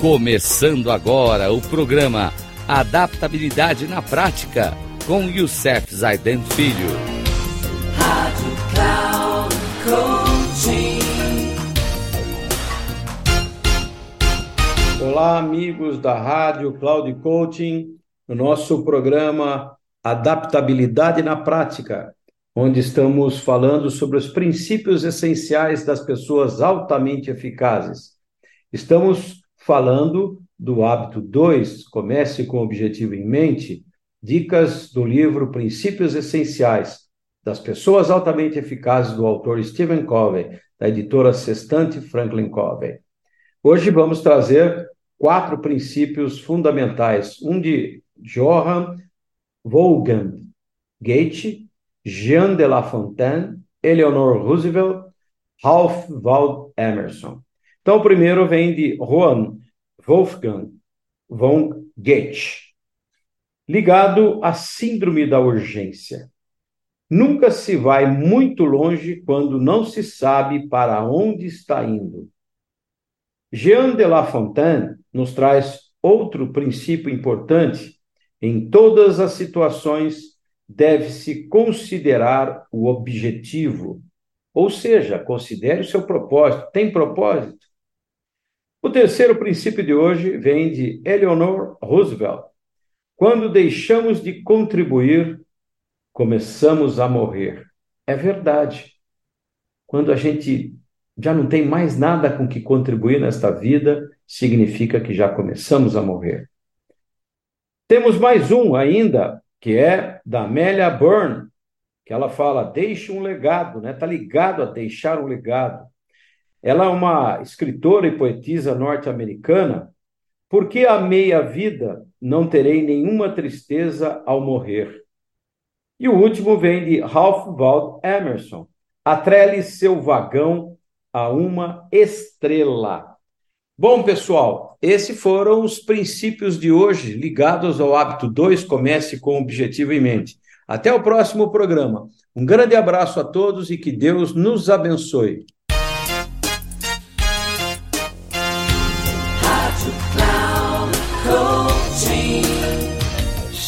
Começando agora o programa Adaptabilidade na Prática com Youssef Zaiden Filho. Rádio Cloud Coaching. Olá, amigos da Rádio Cloud Coaching, no nosso programa Adaptabilidade na Prática, onde estamos falando sobre os princípios essenciais das pessoas altamente eficazes. Estamos falando do hábito 2, comece com o objetivo em mente, dicas do livro Princípios Essenciais das Pessoas Altamente Eficazes do autor Stephen Covey, da editora Sextante Franklin Covey. Hoje vamos trazer quatro princípios fundamentais, um de Johann Wolfgang Goethe, Jean de La Fontaine, Eleanor Roosevelt, Ralph Waldo Emerson. Então, o primeiro vem de Johann Wolfgang von Goethe, ligado à síndrome da urgência. Nunca se vai muito longe quando não se sabe para onde está indo. Jean de La Fontaine nos traz outro princípio importante. Em todas as situações, deve-se considerar o objetivo, ou seja, considere o seu propósito. Tem propósito? O terceiro princípio de hoje vem de Eleanor Roosevelt. Quando deixamos de contribuir, começamos a morrer. É verdade. Quando a gente já não tem mais nada com que contribuir nesta vida, significa que já começamos a morrer. Temos mais um ainda, que é da Amélia Byrne, que ela fala: deixe um legado, né? Está ligado a deixar um legado. Ela é uma escritora e poetisa norte-americana. Porque amei a vida, não terei nenhuma tristeza ao morrer. E o último vem de Ralph Waldo Emerson. Atrele seu vagão a uma estrela. Bom, pessoal, esses foram os princípios de hoje ligados ao hábito 2. Comece com o objetivo em mente. Até o próximo programa. Um grande abraço a todos e que Deus nos abençoe.